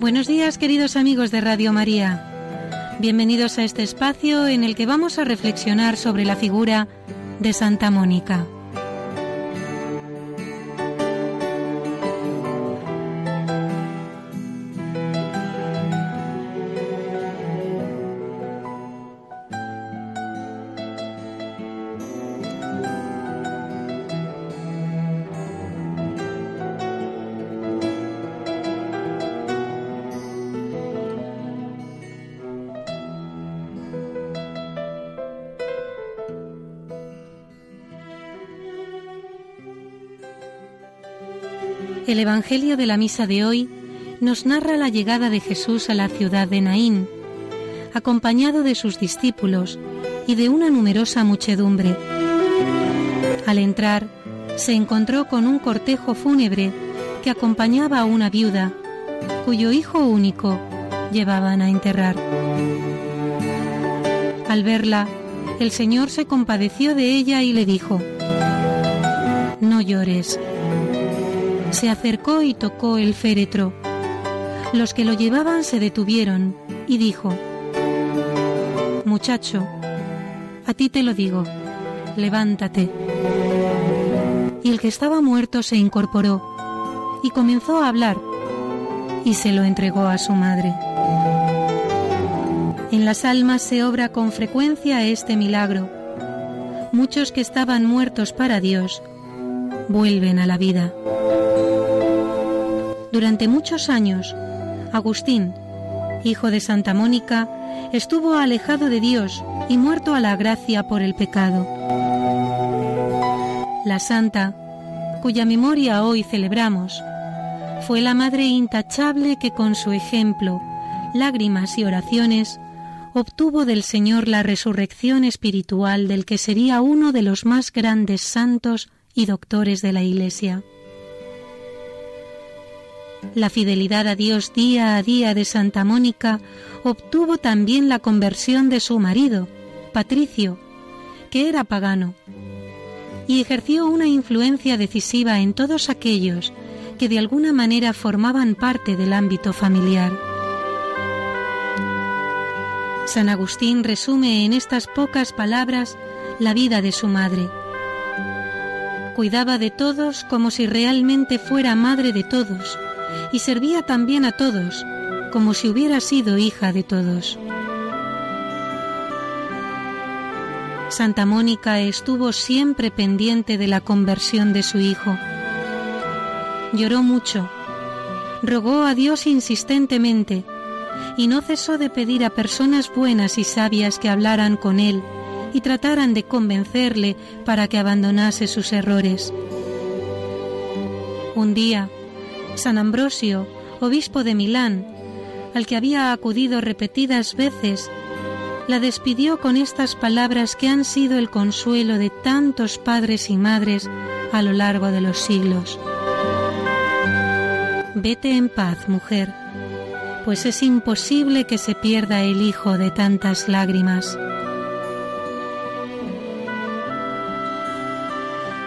Buenos días queridos amigos de Radio María. Bienvenidos a este espacio en el que vamos a reflexionar sobre la figura de Santa Mónica. El Evangelio de la Misa de hoy nos narra la llegada de Jesús a la ciudad de Naín, acompañado de sus discípulos y de una numerosa muchedumbre. Al entrar, se encontró con un cortejo fúnebre que acompañaba a una viuda, cuyo hijo único llevaban a enterrar. Al verla, el Señor se compadeció de ella y le dijo, No llores se acercó y tocó el féretro. Los que lo llevaban se detuvieron y dijo, Muchacho, a ti te lo digo, levántate. Y el que estaba muerto se incorporó y comenzó a hablar y se lo entregó a su madre. En las almas se obra con frecuencia este milagro. Muchos que estaban muertos para Dios vuelven a la vida. Durante muchos años, Agustín, hijo de Santa Mónica, estuvo alejado de Dios y muerto a la gracia por el pecado. La santa, cuya memoria hoy celebramos, fue la madre intachable que con su ejemplo, lágrimas y oraciones obtuvo del Señor la resurrección espiritual del que sería uno de los más grandes santos y doctores de la Iglesia. La fidelidad a Dios día a día de Santa Mónica obtuvo también la conversión de su marido, Patricio, que era pagano, y ejerció una influencia decisiva en todos aquellos que de alguna manera formaban parte del ámbito familiar. San Agustín resume en estas pocas palabras la vida de su madre. Cuidaba de todos como si realmente fuera madre de todos y servía también a todos, como si hubiera sido hija de todos. Santa Mónica estuvo siempre pendiente de la conversión de su hijo. Lloró mucho, rogó a Dios insistentemente y no cesó de pedir a personas buenas y sabias que hablaran con él y trataran de convencerle para que abandonase sus errores. Un día, San Ambrosio, obispo de Milán, al que había acudido repetidas veces, la despidió con estas palabras que han sido el consuelo de tantos padres y madres a lo largo de los siglos. Vete en paz, mujer, pues es imposible que se pierda el hijo de tantas lágrimas.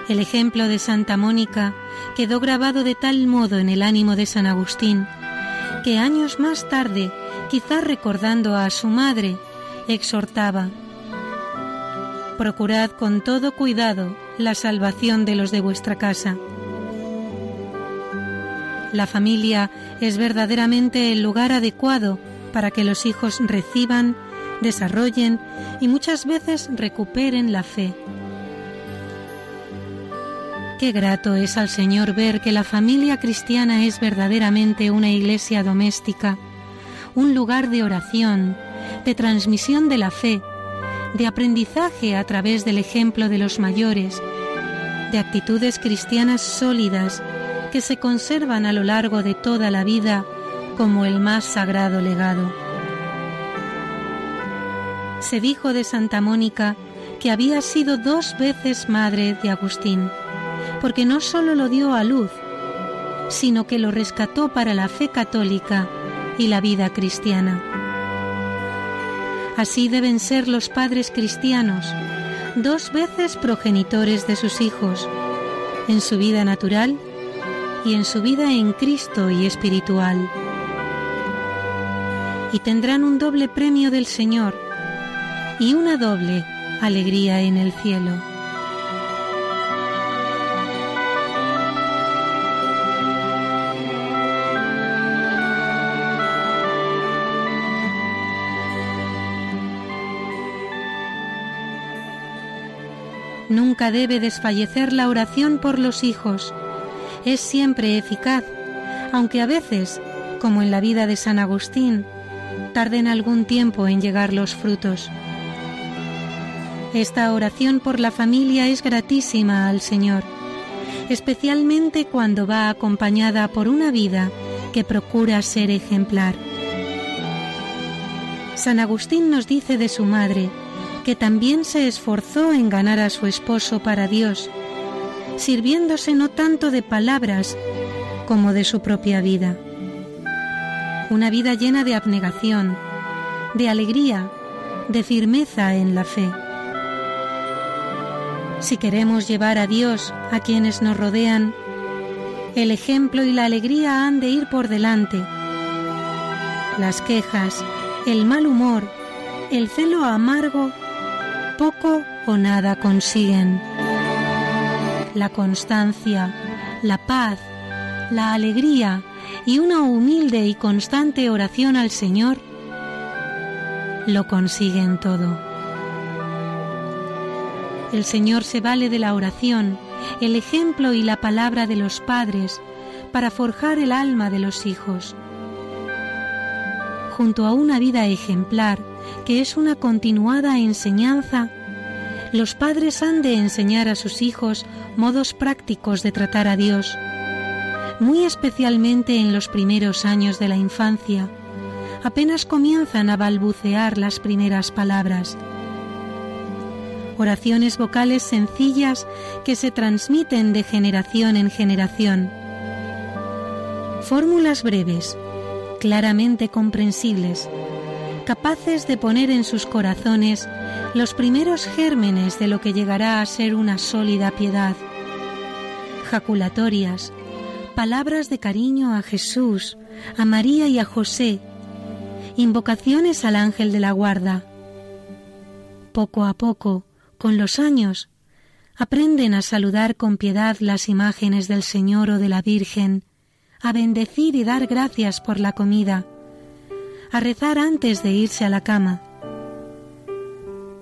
El ejemplo de Santa Mónica quedó grabado de tal modo en el ánimo de San Agustín que años más tarde, quizás recordando a su madre, exhortaba, Procurad con todo cuidado la salvación de los de vuestra casa. La familia es verdaderamente el lugar adecuado para que los hijos reciban, desarrollen y muchas veces recuperen la fe Qué grato es al Señor ver que la familia cristiana es verdaderamente una iglesia doméstica, un lugar de oración, de transmisión de la fe, de aprendizaje a través del ejemplo de los mayores, de actitudes cristianas sólidas que se conservan a lo largo de toda la vida como el más sagrado legado. Se dijo de Santa Mónica que había sido dos veces madre de Agustín porque no sólo lo dio a luz, sino que lo rescató para la fe católica y la vida cristiana. Así deben ser los padres cristianos, dos veces progenitores de sus hijos, en su vida natural y en su vida en Cristo y espiritual. y tendrán un doble premio del Señor y una doble alegría en el cielo. Nunca debe desfallecer la oración por los hijos. Es siempre eficaz, aunque a veces, como en la vida de San Agustín, tarden algún tiempo en llegar los frutos. Esta oración por la familia es gratísima al Señor, especialmente cuando va acompañada por una vida que procura ser ejemplar. San Agustín nos dice de su madre que también se esforzó en ganar a su esposo para Dios, sirviéndose no tanto de palabras como de su propia vida una vida llena de abnegación, de alegría, de firmeza en la fe. Si queremos llevar a Dios a quienes nos rodean, el ejemplo y la alegría han de ir por delante. Las quejas, el mal humor, el celo amargo, poco o nada consiguen. La constancia, la paz, la alegría, y una humilde y constante oración al Señor, lo consiguen todo. El Señor se vale de la oración, el ejemplo y la palabra de los padres para forjar el alma de los hijos. Junto a una vida ejemplar, que es una continuada enseñanza, los padres han de enseñar a sus hijos modos prácticos de tratar a Dios, muy especialmente en los primeros años de la infancia, apenas comienzan a balbucear las primeras palabras. Oraciones vocales sencillas que se transmiten de generación en generación. Fórmulas breves, claramente comprensibles, capaces de poner en sus corazones los primeros gérmenes de lo que llegará a ser una sólida piedad. Jaculatorias, palabras de cariño a Jesús, a María y a José, invocaciones al ángel de la guarda. Poco a poco, con los años, aprenden a saludar con piedad las imágenes del Señor o de la Virgen, a bendecir y dar gracias por la comida, a rezar antes de irse a la cama.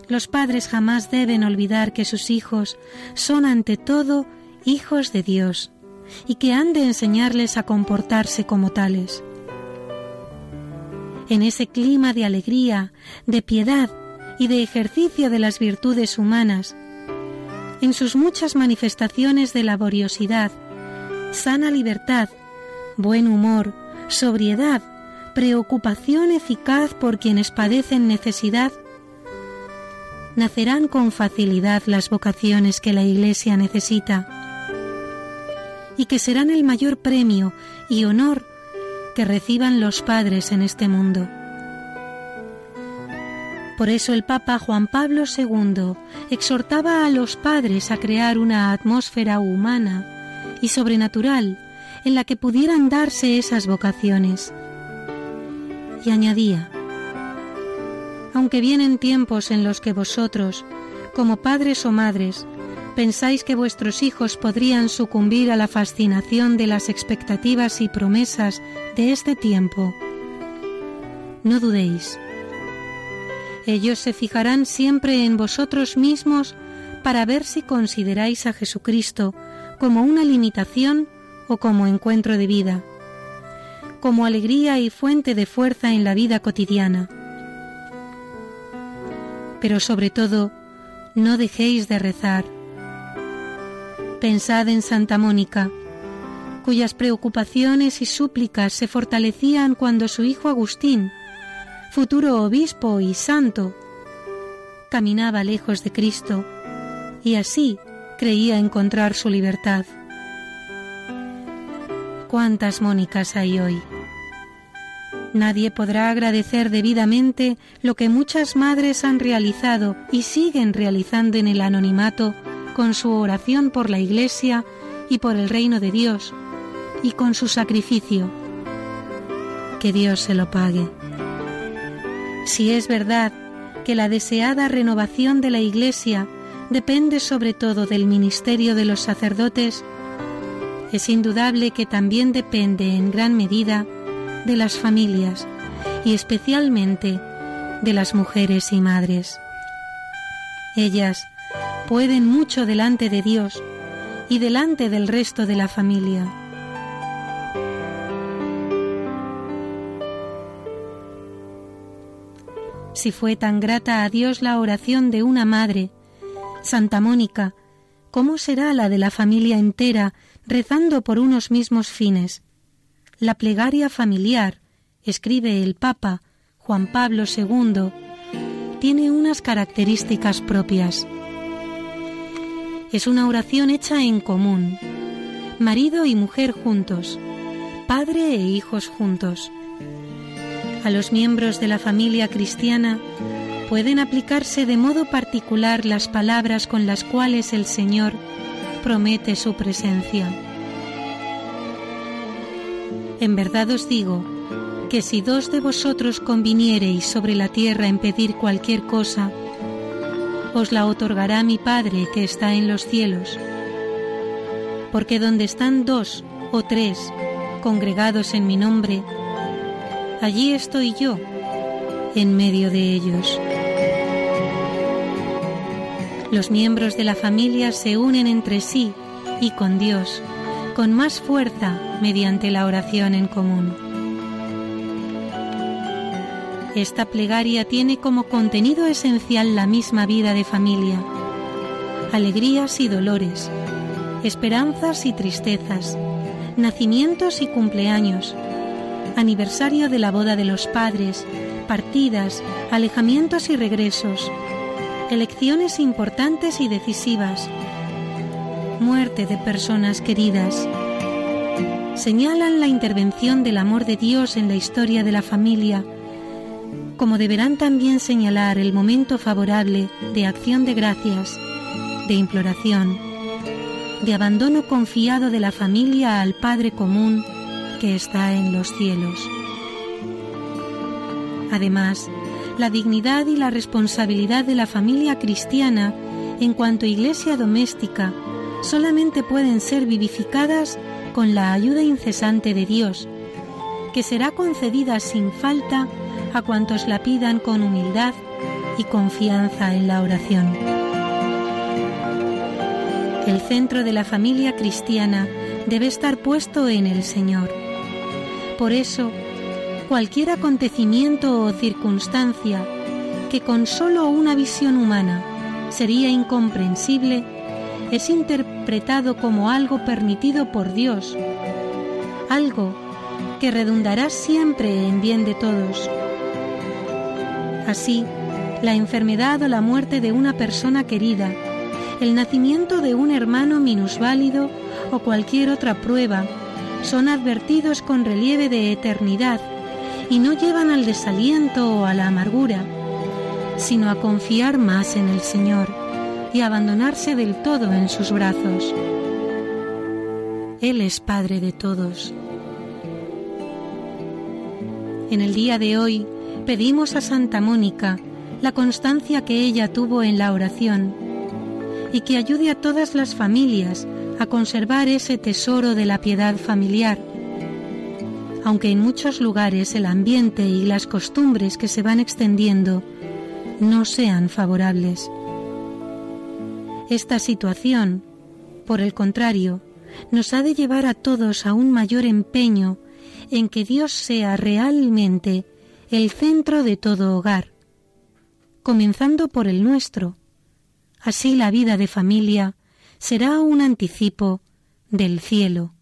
Los padres jamás deben olvidar que sus hijos son ante todo hijos de Dios y que han de enseñarles a comportarse como tales. En ese clima de alegría, de piedad y de ejercicio de las virtudes humanas, en sus muchas manifestaciones de laboriosidad, sana libertad, buen humor, sobriedad, preocupación eficaz por quienes padecen necesidad, nacerán con facilidad las vocaciones que la Iglesia necesita y que serán el mayor premio y honor que reciban los padres en este mundo. Por eso el Papa Juan Pablo II exhortaba a los padres a crear una atmósfera humana y sobrenatural en la que pudieran darse esas vocaciones. Y añadía, aunque vienen tiempos en los que vosotros, como padres o madres, pensáis que vuestros hijos podrían sucumbir a la fascinación de las expectativas y promesas de este tiempo. No dudéis. Ellos se fijarán siempre en vosotros mismos para ver si consideráis a Jesucristo como una limitación o como encuentro de vida, como alegría y fuente de fuerza en la vida cotidiana. Pero sobre todo, no dejéis de rezar Pensad en Santa Mónica, cuyas preocupaciones y súplicas se fortalecían cuando su hijo Agustín, futuro obispo y santo, caminaba lejos de Cristo y así creía encontrar su libertad. ¿Cuántas Mónicas hay hoy? Nadie podrá agradecer debidamente lo que muchas madres han realizado y siguen realizando en el anonimato con su oración por la Iglesia y por el reino de Dios, y con su sacrificio. Que Dios se lo pague. Si es verdad que la deseada renovación de la Iglesia depende sobre todo del ministerio de los sacerdotes, es indudable que también depende en gran medida de las familias y especialmente de las mujeres y madres. Ellas pueden mucho delante de Dios y delante del resto de la familia. Si fue tan grata a Dios la oración de una madre, Santa Mónica, ¿cómo será la de la familia entera rezando por unos mismos fines? La plegaria familiar, escribe el Papa Juan Pablo II, tiene unas características propias. Es una oración hecha en común, marido y mujer juntos, padre e hijos juntos. A los miembros de la familia cristiana pueden aplicarse de modo particular las palabras con las cuales el Señor promete su presencia. En verdad os digo que si dos de vosotros conviniereis sobre la tierra en pedir cualquier cosa, os la otorgará mi Padre que está en los cielos. Porque donde están dos o tres congregados en mi nombre, allí estoy yo en medio de ellos. Los miembros de la familia se unen entre sí y con Dios con más fuerza mediante la oración en común. Esta plegaria tiene como contenido esencial la misma vida de familia, alegrías y dolores, esperanzas y tristezas, nacimientos y cumpleaños, aniversario de la boda de los padres, partidas, alejamientos y regresos, elecciones importantes y decisivas, muerte de personas queridas. Señalan la intervención del amor de Dios en la historia de la familia, como deberán también señalar el momento favorable de acción de gracias, de imploración, de abandono confiado de la familia al Padre común que está en los cielos. Además, la dignidad y la responsabilidad de la familia cristiana en cuanto a iglesia doméstica solamente pueden ser vivificadas con la ayuda incesante de Dios, que será concedida sin falta a cuantos la pidan con humildad y confianza en la oración. El centro de la familia cristiana debe estar puesto en el Señor. Por eso, cualquier acontecimiento o circunstancia que con solo una visión humana sería incomprensible, es interpretado como algo permitido por Dios, algo que redundará siempre en bien de todos. Así, la enfermedad o la muerte de una persona querida, el nacimiento de un hermano minusválido o cualquier otra prueba son advertidos con relieve de eternidad y no llevan al desaliento o a la amargura, sino a confiar más en el Señor y abandonarse del todo en sus brazos. Él es Padre de todos. En el día de hoy, pedimos a Santa Mónica la constancia que ella tuvo en la oración y que ayude a todas las familias a conservar ese tesoro de la piedad familiar, aunque en muchos lugares el ambiente y las costumbres que se van extendiendo no sean favorables. Esta situación, por el contrario, nos ha de llevar a todos a un mayor empeño en que Dios sea realmente el centro de todo hogar, comenzando por el nuestro. Así la vida de familia será un anticipo del cielo.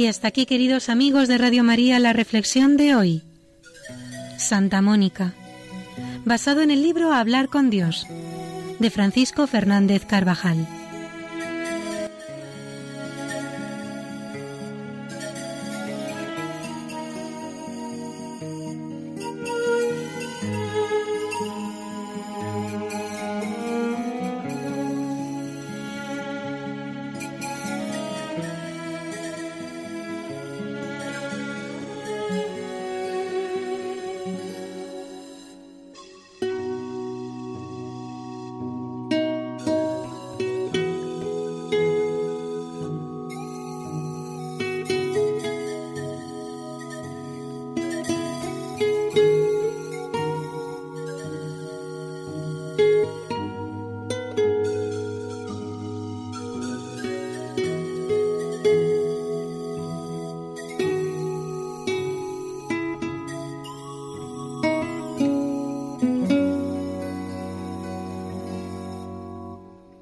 Y hasta aquí, queridos amigos de Radio María, la reflexión de hoy. Santa Mónica, basado en el libro Hablar con Dios, de Francisco Fernández Carvajal.